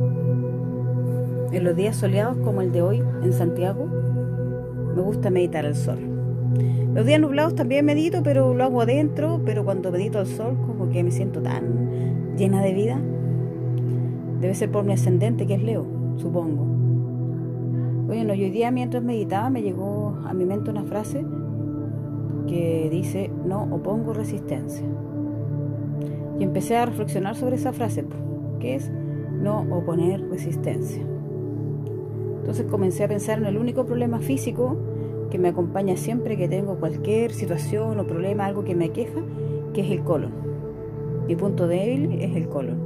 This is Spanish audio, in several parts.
En los días soleados como el de hoy en Santiago, me gusta meditar al sol. Los días nublados también medito, pero lo hago adentro, pero cuando medito al sol como que me siento tan llena de vida. Debe ser por mi ascendente que es Leo, supongo. Bueno, hoy día mientras meditaba me llegó a mi mente una frase que dice, no opongo resistencia. Y empecé a reflexionar sobre esa frase, que es no oponer resistencia. Entonces comencé a pensar en el único problema físico que me acompaña siempre que tengo cualquier situación o problema, algo que me aqueja, que es el colon. Mi punto débil es el colon.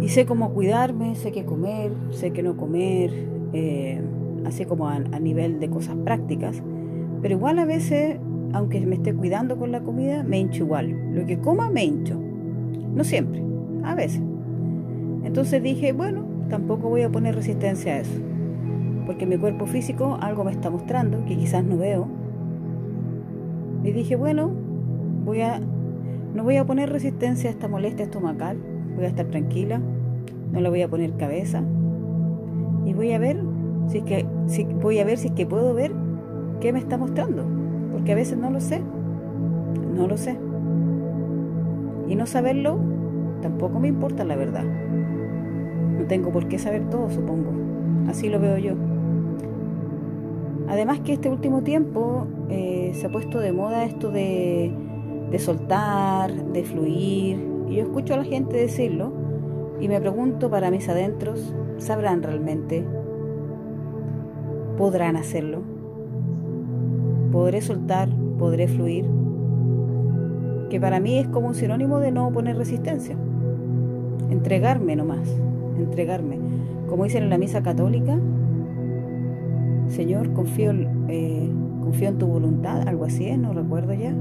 Y sé cómo cuidarme, sé qué comer, sé qué no comer, eh, así como a, a nivel de cosas prácticas. Pero igual a veces, aunque me esté cuidando con la comida, me hincho igual. Lo que coma, me hincho. No siempre, a veces. Entonces dije, bueno, tampoco voy a poner resistencia a eso porque mi cuerpo físico algo me está mostrando que quizás no veo. Y dije, bueno, voy a, no voy a poner resistencia a esta molestia estomacal, voy a estar tranquila, no le voy a poner cabeza y voy a ver si es que si, voy a ver si es que puedo ver qué me está mostrando, porque a veces no lo sé, no lo sé. Y no saberlo tampoco me importa la verdad. Tengo por qué saber todo, supongo. Así lo veo yo. Además que este último tiempo eh, se ha puesto de moda esto de, de soltar, de fluir. Y yo escucho a la gente decirlo y me pregunto para mis adentros, ¿sabrán realmente? ¿Podrán hacerlo? ¿Podré soltar? ¿Podré fluir? Que para mí es como un sinónimo de no poner resistencia. Entregarme nomás, entregarme. Como dicen en la misa católica, Señor, confío, eh, confío en tu voluntad, algo así no recuerdo ya.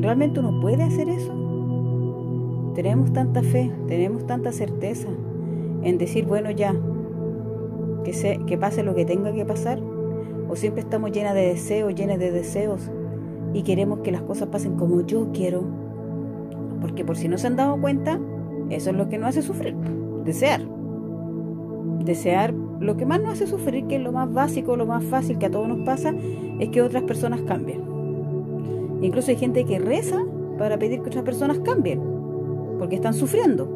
¿Realmente uno puede hacer eso? Tenemos tanta fe, tenemos tanta certeza en decir, bueno, ya, que, se, que pase lo que tenga que pasar, o siempre estamos llenas de deseos, llenas de deseos, y queremos que las cosas pasen como yo quiero. Porque por si no se han dado cuenta, eso es lo que nos hace sufrir, desear. Desear lo que más nos hace sufrir, que es lo más básico, lo más fácil que a todos nos pasa, es que otras personas cambien. Incluso hay gente que reza para pedir que otras personas cambien, porque están sufriendo.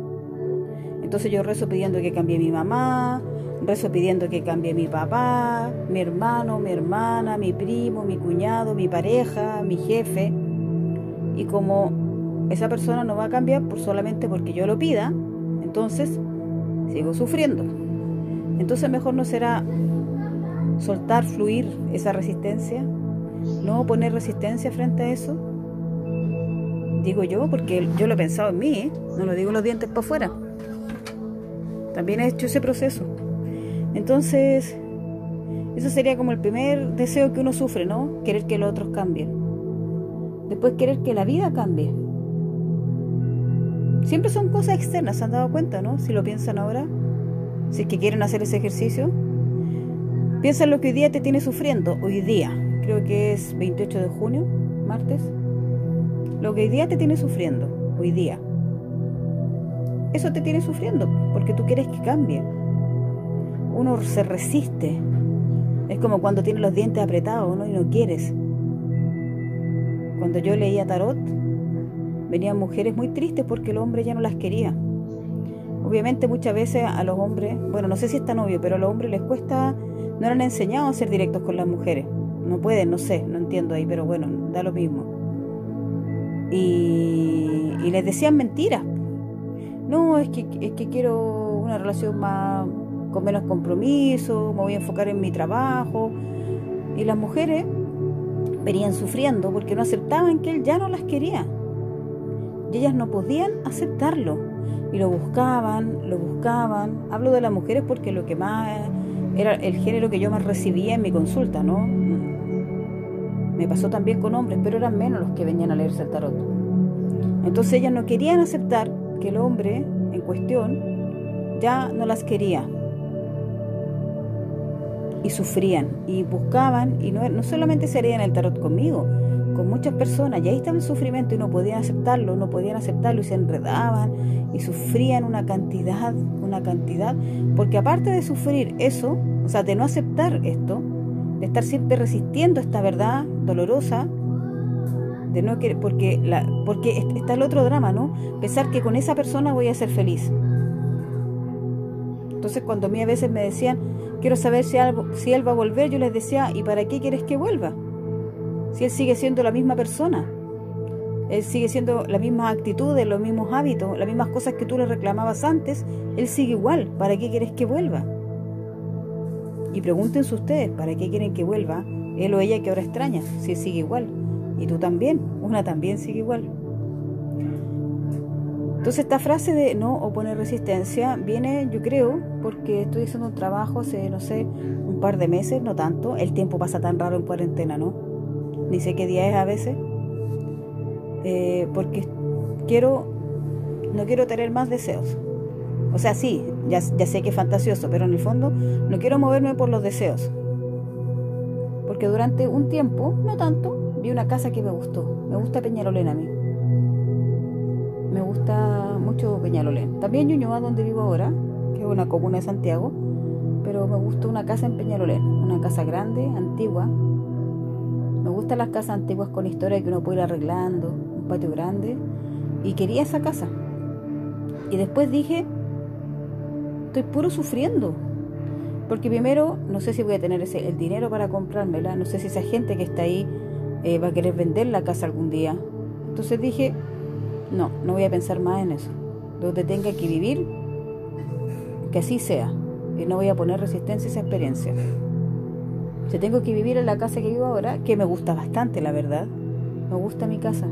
Entonces yo rezo pidiendo que cambie mi mamá, rezo pidiendo que cambie mi papá, mi hermano, mi hermana, mi primo, mi cuñado, mi pareja, mi jefe. Y como esa persona no va a cambiar por solamente porque yo lo pida, entonces sigo sufriendo. Entonces mejor no será soltar, fluir esa resistencia, no poner resistencia frente a eso. Digo yo, porque yo lo he pensado en mí, ¿eh? no lo digo los dientes para afuera. También he hecho ese proceso. Entonces, eso sería como el primer deseo que uno sufre, ¿no? Querer que los otros cambien. Después querer que la vida cambie. Siempre son cosas externas, ¿se han dado cuenta, no? Si lo piensan ahora si es que quieren hacer ese ejercicio, piensa en lo que hoy día te tiene sufriendo, hoy día, creo que es 28 de junio, martes, lo que hoy día te tiene sufriendo, hoy día. Eso te tiene sufriendo porque tú quieres que cambie. Uno se resiste. Es como cuando tienes los dientes apretados ¿no? y no quieres. Cuando yo leía tarot, venían mujeres muy tristes porque el hombre ya no las quería. Obviamente muchas veces a los hombres, bueno, no sé si es tan obvio, pero a los hombres les cuesta, no han enseñado a ser directos con las mujeres. No pueden, no sé, no entiendo ahí, pero bueno, da lo mismo. Y, les decían mentiras. No, es que, es que quiero una relación más con menos compromiso, me voy a enfocar en mi trabajo. Y las mujeres venían sufriendo porque no aceptaban que él ya no las quería. Y ellas no podían aceptarlo y lo buscaban, lo buscaban. Hablo de las mujeres porque lo que más era el género que yo más recibía en mi consulta, ¿no? Me pasó también con hombres, pero eran menos los que venían a leerse el tarot. Entonces ellas no querían aceptar que el hombre en cuestión ya no las quería. Y sufrían y buscaban, y no, no solamente se harían el tarot conmigo, con muchas personas y ahí estaba el sufrimiento y no podían aceptarlo, no podían aceptarlo y se enredaban y sufrían una cantidad, una cantidad, porque aparte de sufrir eso, o sea, de no aceptar esto, de estar siempre resistiendo esta verdad dolorosa, de no querer, porque, la, porque está el otro drama, ¿no? Pensar que con esa persona voy a ser feliz. Entonces cuando a mí a veces me decían, quiero saber si, algo, si él va a volver, yo les decía, ¿y para qué quieres que vuelva? Si él sigue siendo la misma persona, él sigue siendo las mismas actitudes, los mismos hábitos, las mismas cosas que tú le reclamabas antes, él sigue igual, ¿para qué quieres que vuelva? Y pregúntense ustedes, ¿para qué quieren que vuelva él o ella que ahora extraña, si él sigue igual? Y tú también, una también sigue igual. Entonces esta frase de no oponer resistencia viene, yo creo, porque estoy haciendo un trabajo hace, no sé, un par de meses, no tanto. El tiempo pasa tan raro en cuarentena, ¿no? Sé qué día es a veces. Eh, porque quiero, no quiero tener más deseos. O sea, sí, ya, sé que es fantasioso, pero en el fondo no quiero moverme por los deseos. Porque durante un tiempo, no tanto, vi una casa que me gustó. Me gusta Peñarolén a mí me gusta mucho Peñalolén. También Ñuñoa, donde vivo ahora, que es una comuna de Santiago, pero me gusta una casa en Peñalolén, una casa grande, antigua. Me gustan las casas antiguas con historia que uno puede ir arreglando, un patio grande, y quería esa casa. Y después dije, estoy puro sufriendo, porque primero no sé si voy a tener ese, el dinero para comprármela, no sé si esa gente que está ahí eh, va a querer vender la casa algún día. Entonces dije, no, no voy a pensar más en eso. Donde tenga que vivir, que así sea. Y no voy a poner resistencia a esa experiencia. Tengo que vivir en la casa que vivo ahora, que me gusta bastante, la verdad. Me gusta mi casa.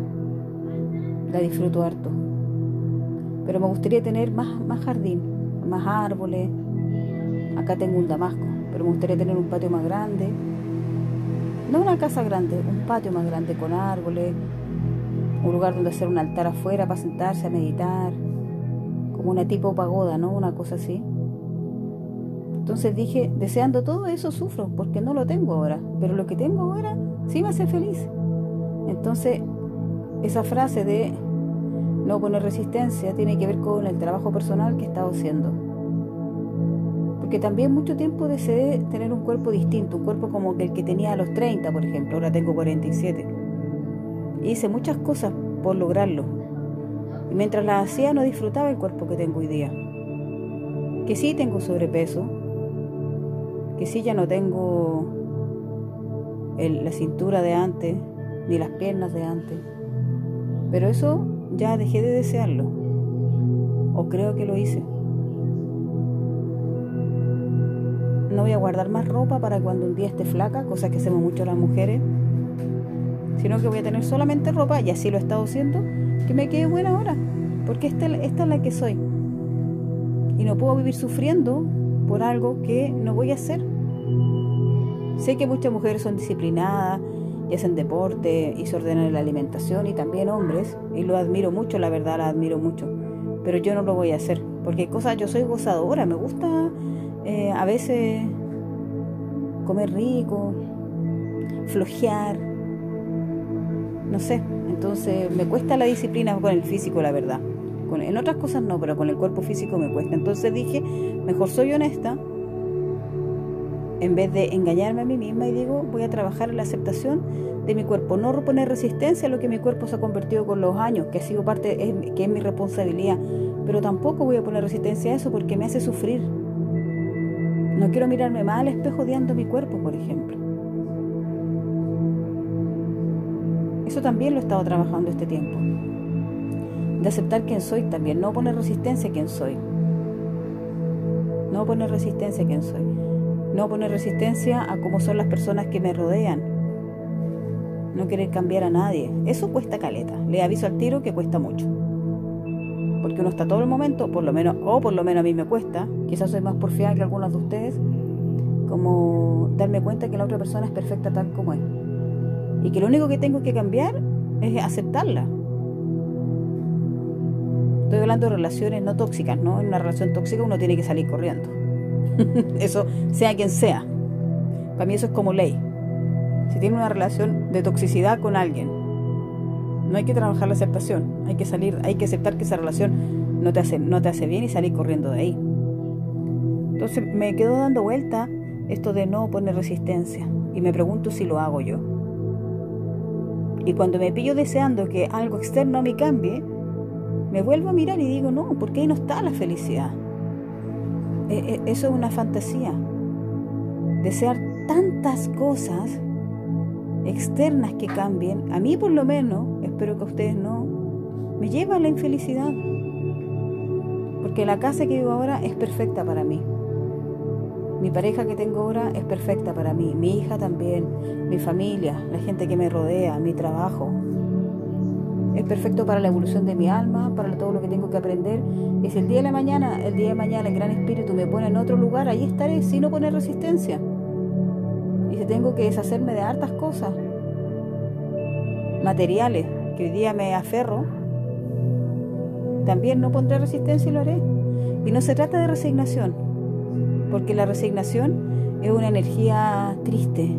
La disfruto harto. Pero me gustaría tener más, más jardín, más árboles. Acá tengo un damasco, pero me gustaría tener un patio más grande. No una casa grande, un patio más grande con árboles, un lugar donde hacer un altar afuera para sentarse a meditar, como una tipo pagoda, ¿no? Una cosa así. Entonces dije, deseando todo eso sufro, porque no lo tengo ahora, pero lo que tengo ahora sí me hace feliz. Entonces, esa frase de no poner resistencia tiene que ver con el trabajo personal que he estado haciendo. Porque también mucho tiempo deseé tener un cuerpo distinto, un cuerpo como el que tenía a los 30, por ejemplo, ahora tengo 47 hice muchas cosas por lograrlo. Y mientras las hacía no disfrutaba el cuerpo que tengo hoy día. Que sí tengo sobrepeso, que sí ya no tengo la cintura de antes, ni las piernas de antes. Pero eso ya dejé de desearlo. O creo que lo hice. No voy a guardar más ropa para cuando un día esté flaca, cosa que hacemos mucho las mujeres sino que voy a tener solamente ropa, y así lo he estado haciendo, que me quede buena ahora, porque esta, esta es la que soy. Y no puedo vivir sufriendo por algo que no voy a hacer. Sé que muchas mujeres son disciplinadas y hacen deporte y se ordenan la alimentación y también hombres, y lo admiro mucho, la verdad la admiro mucho, pero yo no lo voy a hacer, porque cosas, yo soy gozadora, me gusta eh, a veces comer rico, flojear, no sé, entonces me cuesta la disciplina con el físico, la verdad. En otras cosas no, pero con el cuerpo físico me cuesta. Entonces dije, mejor soy honesta, en vez de engañarme a mí misma y digo, voy a trabajar en la aceptación de mi cuerpo, no poner resistencia a lo que mi cuerpo se ha convertido con los años, que ha sido parte, que es mi responsabilidad, pero tampoco voy a poner resistencia a eso porque me hace sufrir. No quiero mirarme mal al espejo odiando mi cuerpo, por ejemplo. Eso también lo he estado trabajando este tiempo. De aceptar quién soy también, no poner resistencia a quién soy. No poner resistencia a quién soy. No poner resistencia a cómo son las personas que me rodean. No querer cambiar a nadie. Eso cuesta caleta. Le aviso al tiro que cuesta mucho. Porque uno está todo el momento, por lo menos, o por lo menos a mí me cuesta, quizás soy más porfiada que algunos de ustedes, como darme cuenta que la otra persona es perfecta tal como es y que lo único que tengo que cambiar es aceptarla. Estoy hablando de relaciones no tóxicas, ¿no? En una relación tóxica uno tiene que salir corriendo. eso sea quien sea. Para mí eso es como ley. Si tiene una relación de toxicidad con alguien No hay que trabajar la aceptación, hay que salir, hay que aceptar que esa relación no te hace, no te hace bien y salir corriendo de ahí. Entonces me quedo dando vuelta esto de no poner resistencia y me pregunto si lo hago yo. Y cuando me pillo deseando que algo externo a mí cambie, me vuelvo a mirar y digo, no, porque ahí no está la felicidad. E, e, eso es una fantasía. Desear tantas cosas externas que cambien, a mí por lo menos, espero que a ustedes no, me lleva a la infelicidad. Porque la casa que vivo ahora es perfecta para mí. Mi pareja que tengo ahora es perfecta para mí, mi hija también, mi familia, la gente que me rodea, mi trabajo. Es perfecto para la evolución de mi alma, para todo lo que tengo que aprender. Y si el día de la mañana, el día de mañana el gran espíritu me pone en otro lugar, ahí estaré, sin poner resistencia. Y si tengo que deshacerme de hartas cosas, materiales, que hoy día me aferro, también no pondré resistencia y lo haré. Y no se trata de resignación, porque la resignación es una energía triste,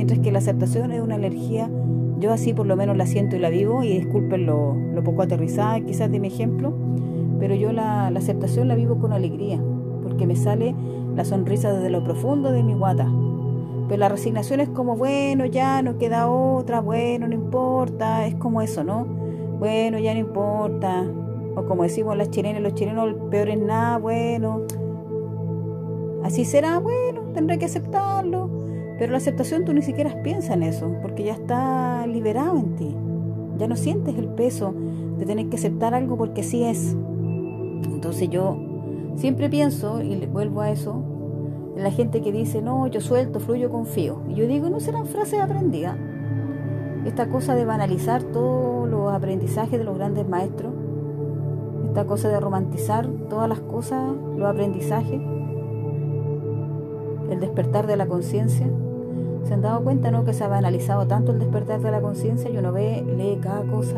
mientras que la aceptación es una energía, yo así por lo menos la siento y la vivo, y disculpen lo, poco aterrizada quizás de mi ejemplo, pero yo la, la aceptación la vivo con alegría, porque me sale la sonrisa desde lo profundo de mi guata. Pero la resignación es como, bueno, ya no queda otra, bueno, no importa, es como eso, ¿no? Bueno, ya no importa, o como decimos las chilenas, los chilenos, el peor nada, bueno. Así será, bueno, tendré que aceptarlo. Pero la aceptación tú ni siquiera piensas en eso, porque ya está liberado en ti. Ya no sientes el peso de tener que aceptar algo porque sí es. Entonces yo siempre pienso, y vuelvo a eso, en la gente que dice, no, yo suelto, fluyo, confío. Y yo digo, no serán frases aprendidas. Esta cosa de banalizar todos los aprendizajes de los grandes maestros esta cosa de romantizar todas las cosas, los aprendizajes, el despertar de la conciencia. ¿Se han dado cuenta, no? Que se ha banalizado tanto el despertar de la conciencia y uno ve, lee cada cosa,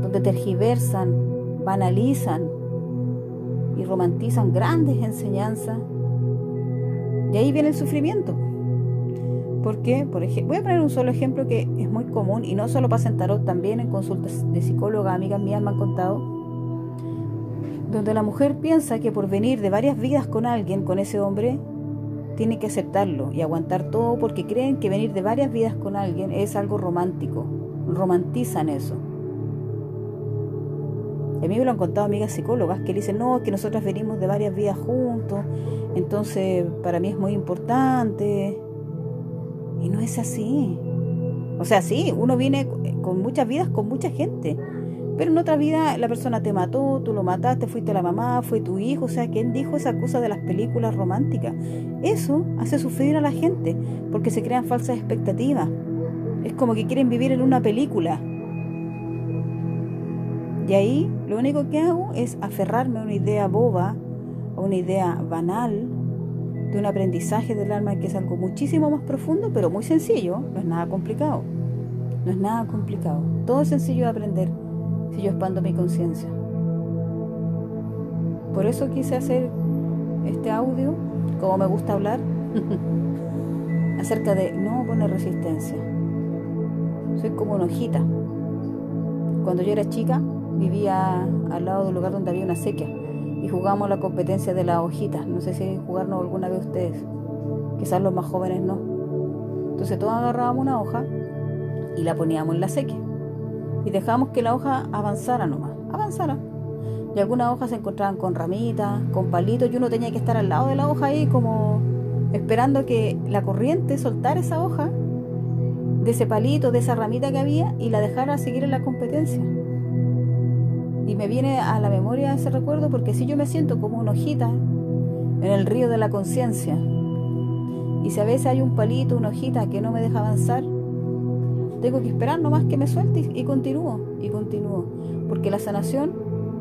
donde tergiversan, banalizan y romantizan grandes enseñanzas. Y ahí viene el sufrimiento. ¿Por qué? Por ejemplo, voy a poner un solo ejemplo que es muy común y no solo pasa en tarot, también en consultas de psicóloga, amigas mías me han contado donde la mujer piensa que por venir de varias vidas con alguien, con ese hombre, tiene que aceptarlo y aguantar todo porque creen que venir de varias vidas con alguien es algo romántico, romantizan eso. a mí me lo han contado amigas psicólogas que dicen, no, que nosotras venimos de varias vidas juntos, entonces para mí es muy importante. Y no es así. O sea, sí, uno viene con muchas vidas, con mucha gente, pero en otra vida la persona te mató, tú lo mataste, fuiste la mamá, fue tu hijo. O sea, ¿quién dijo esa cosa de las películas románticas? Eso hace sufrir a la gente porque se crean falsas expectativas. Es como que quieren vivir en una película. Y ahí lo único que hago es aferrarme a una idea boba, a una idea banal, de un aprendizaje del alma que es algo muchísimo más profundo, pero muy sencillo, no es nada complicado. No es nada complicado. Todo es sencillo de aprender si yo expando mi conciencia. Por eso quise hacer este audio, como me gusta hablar, acerca de no poner resistencia. Soy como una hojita. Cuando yo era chica, vivía al lado del lugar donde había una sequía y jugamos la competencia de la hojita. No sé si jugaron alguna vez ustedes. Quizás los más jóvenes no. Entonces todos agarrábamos una hoja y la poníamos en la sequía y dejamos que la hoja avanzara nomás, avanzara. Y algunas hojas se encontraban con ramitas, con palitos, y uno tenía que estar al lado de la hoja ahí como esperando que la corriente soltara esa hoja de ese palito, de esa ramita que había y la dejara seguir en la competencia. Y me viene a la memoria ese recuerdo porque si yo me siento como una hojita en el río de la conciencia y si a veces hay un palito, una hojita que no me deja avanzar, tengo que esperar nomás que me suelte y, continúo, y continúo. Porque la sanación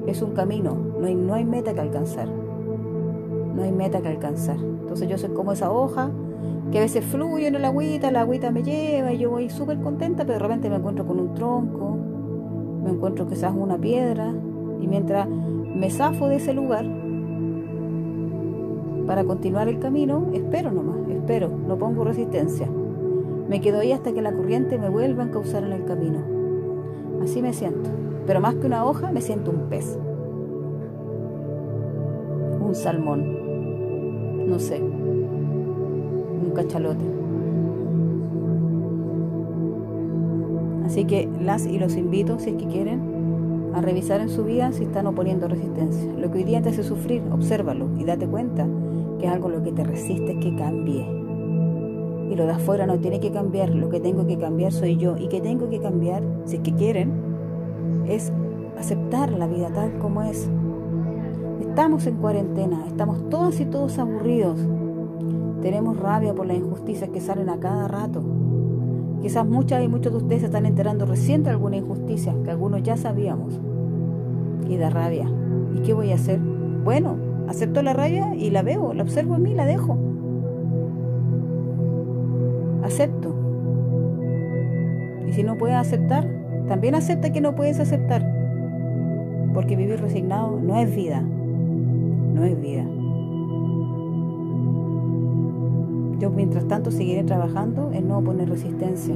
es un camino, no hay, no hay meta que alcanzar. No hay meta que alcanzar. Entonces yo soy como esa hoja que a veces fluye en el agüita, la agüita me lleva y yo voy súper contenta, pero de repente me encuentro con un tronco, me encuentro quizás una piedra, y mientras me zafo de ese lugar para continuar el camino, espero nomás, espero, no pongo resistencia Me quedo ahí hasta que la corriente me vuelva a encauzar en el camino. Así me siento. Pero más que una hoja, me siento un pez. Un salmón. No sé. Un cachalote. Así que las y los invito, si es que quieren, a revisar en su vida si están oponiendo resistencia. Lo que hoy día te hace sufrir, obsérvalo y date cuenta que es algo lo que te resiste que cambie. Y lo de afuera no tiene que cambiar, lo que tengo que cambiar soy yo. Y que tengo que cambiar, si es que quieren, es aceptar la vida tal como es. Estamos en cuarentena, estamos todos y todos aburridos. Tenemos rabia por las injusticias que salen a cada rato. Quizás muchas y muchos de ustedes se están enterando recién de alguna injusticia que algunos ya sabíamos. Y da rabia. ¿Y qué voy a hacer? Bueno, acepto la rabia y la veo, la observo en mí, la dejo. Acepto. Y si no puedes aceptar, también acepta que no puedes aceptar. Porque vivir resignado no es vida. No es vida. Yo mientras tanto seguiré trabajando en no poner resistencia.